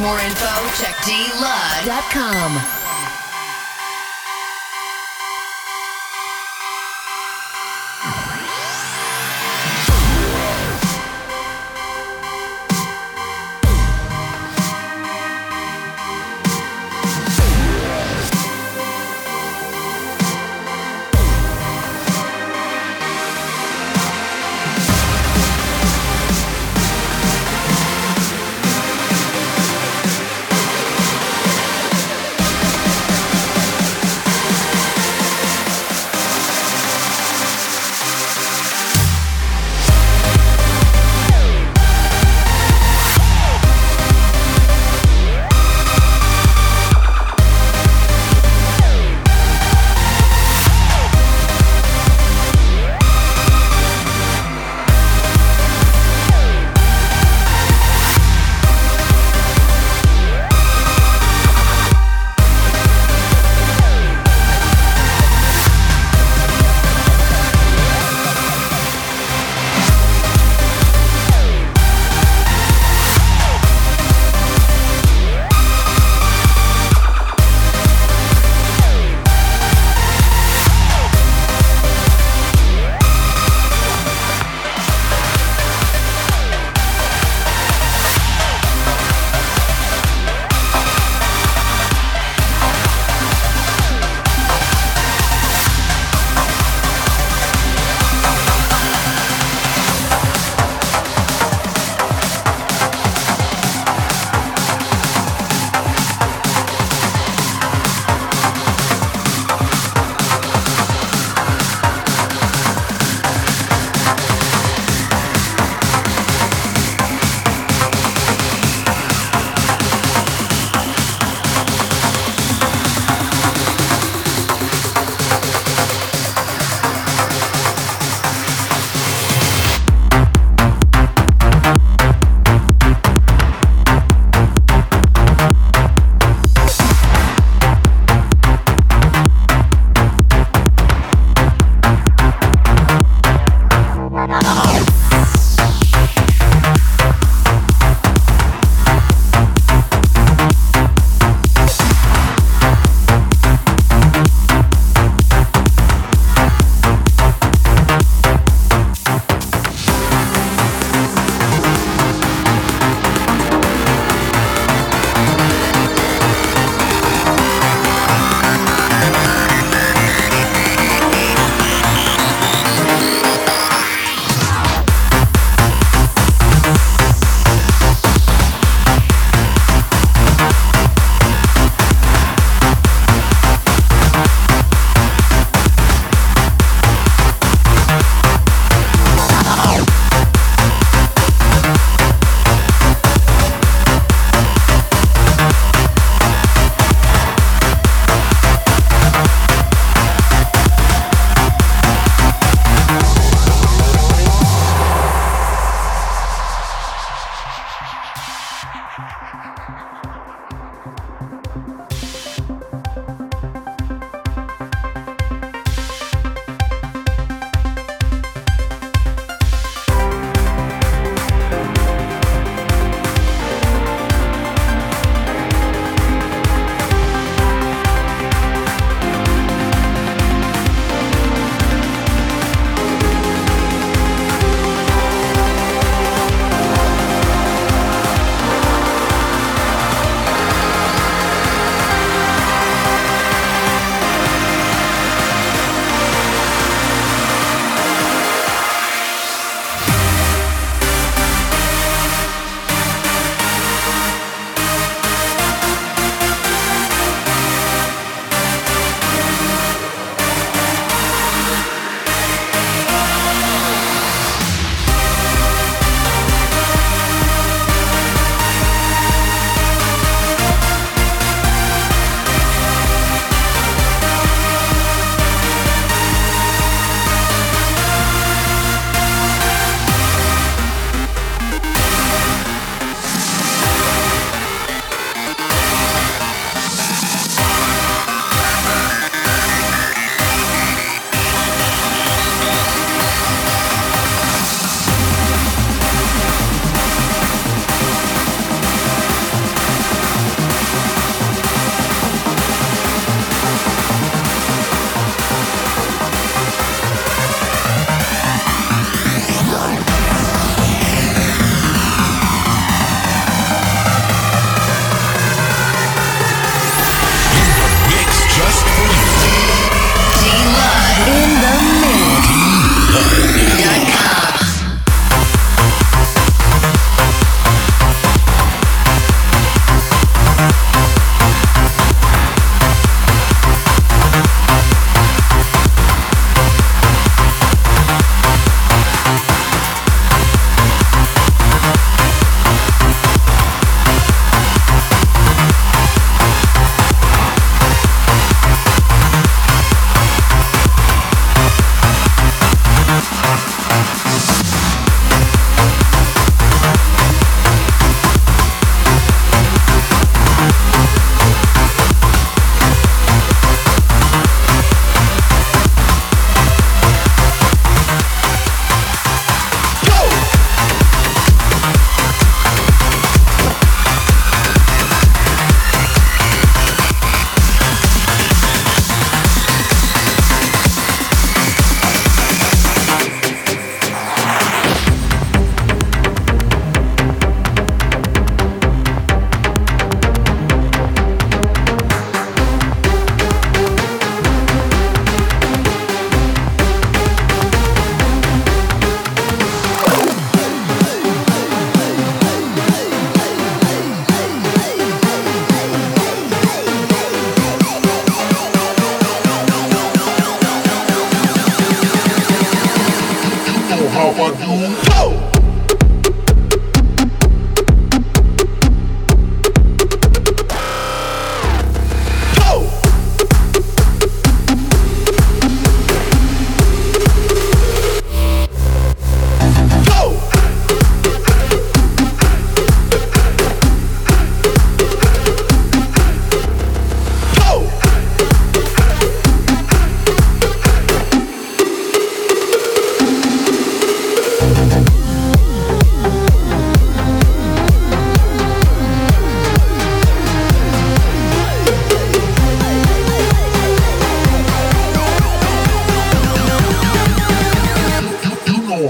More info, check dlud.com.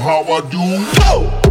how I do. Go!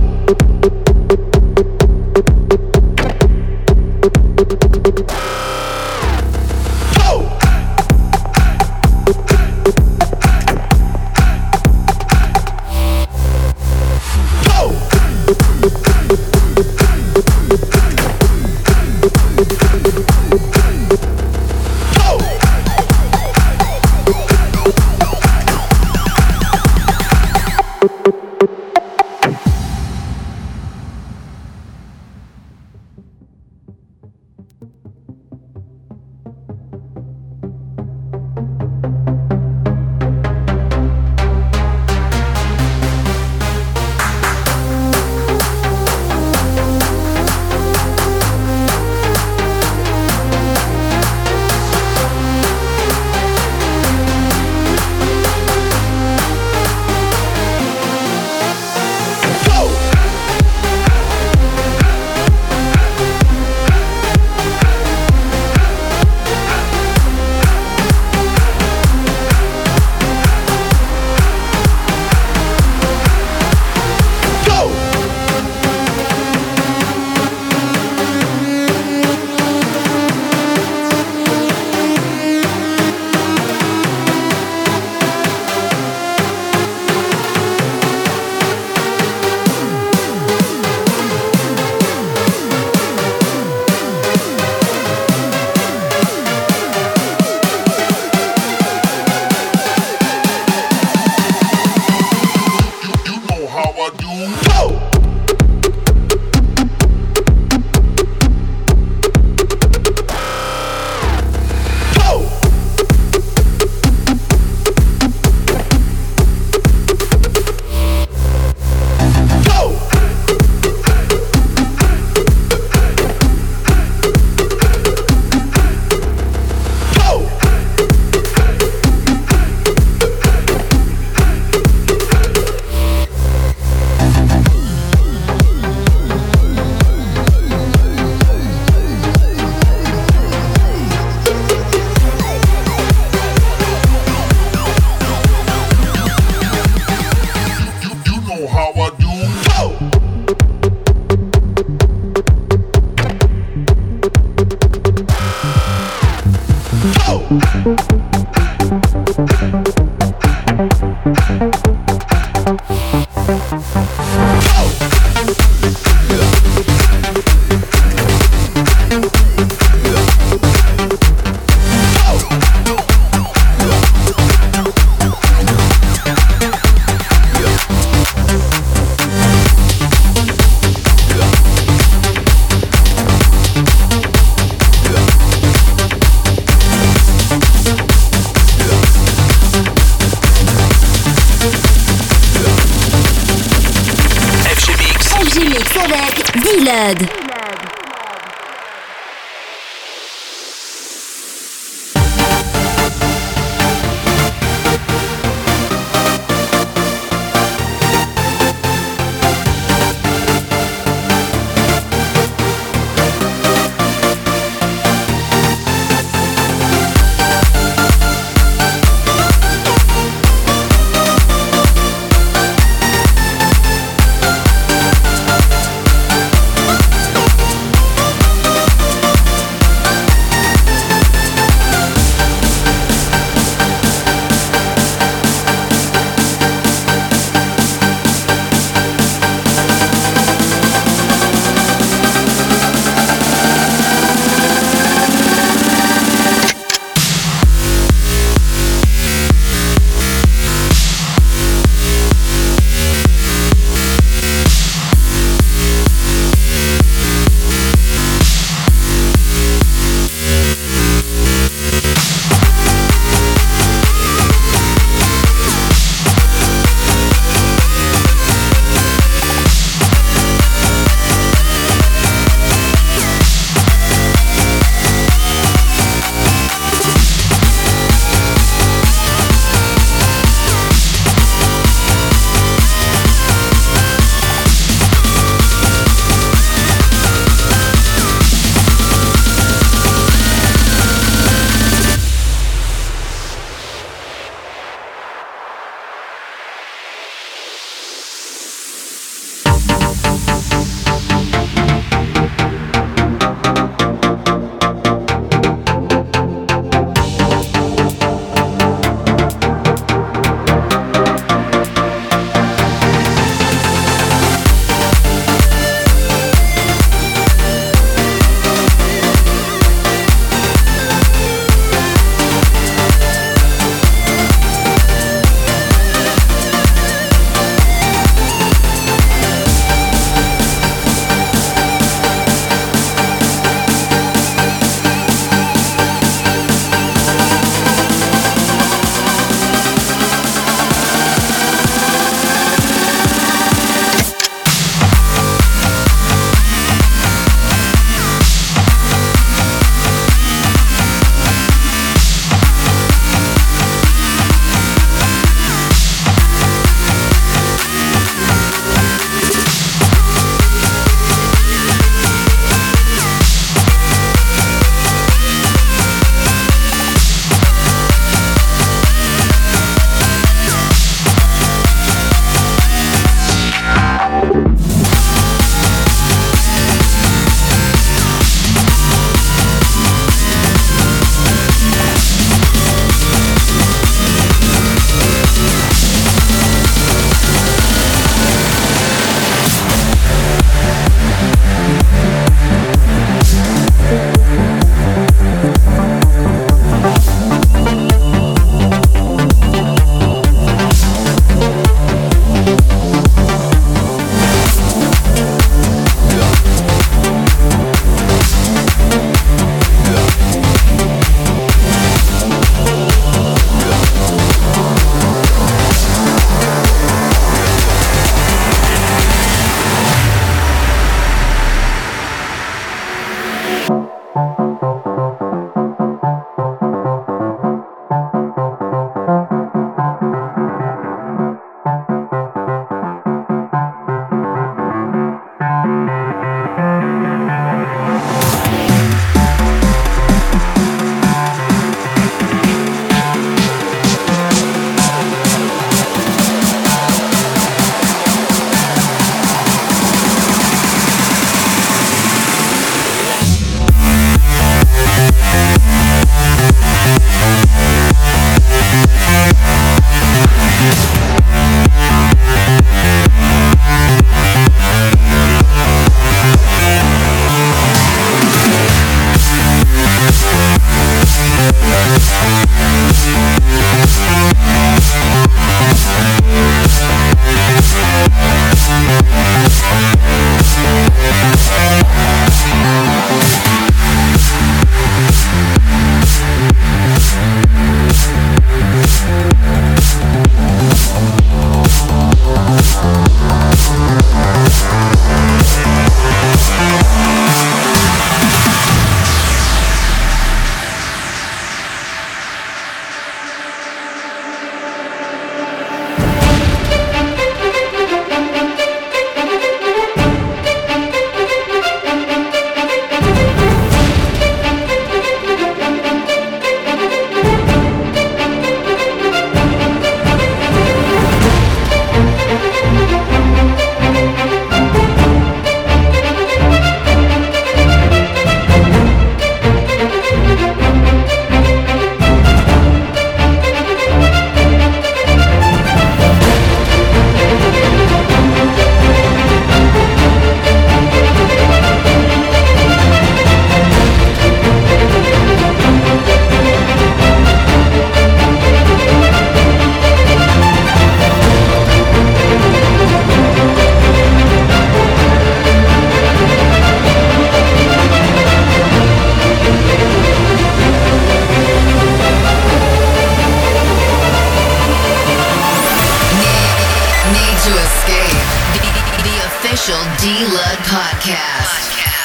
official D Lud podcast. podcast.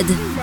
Avec D-Lud.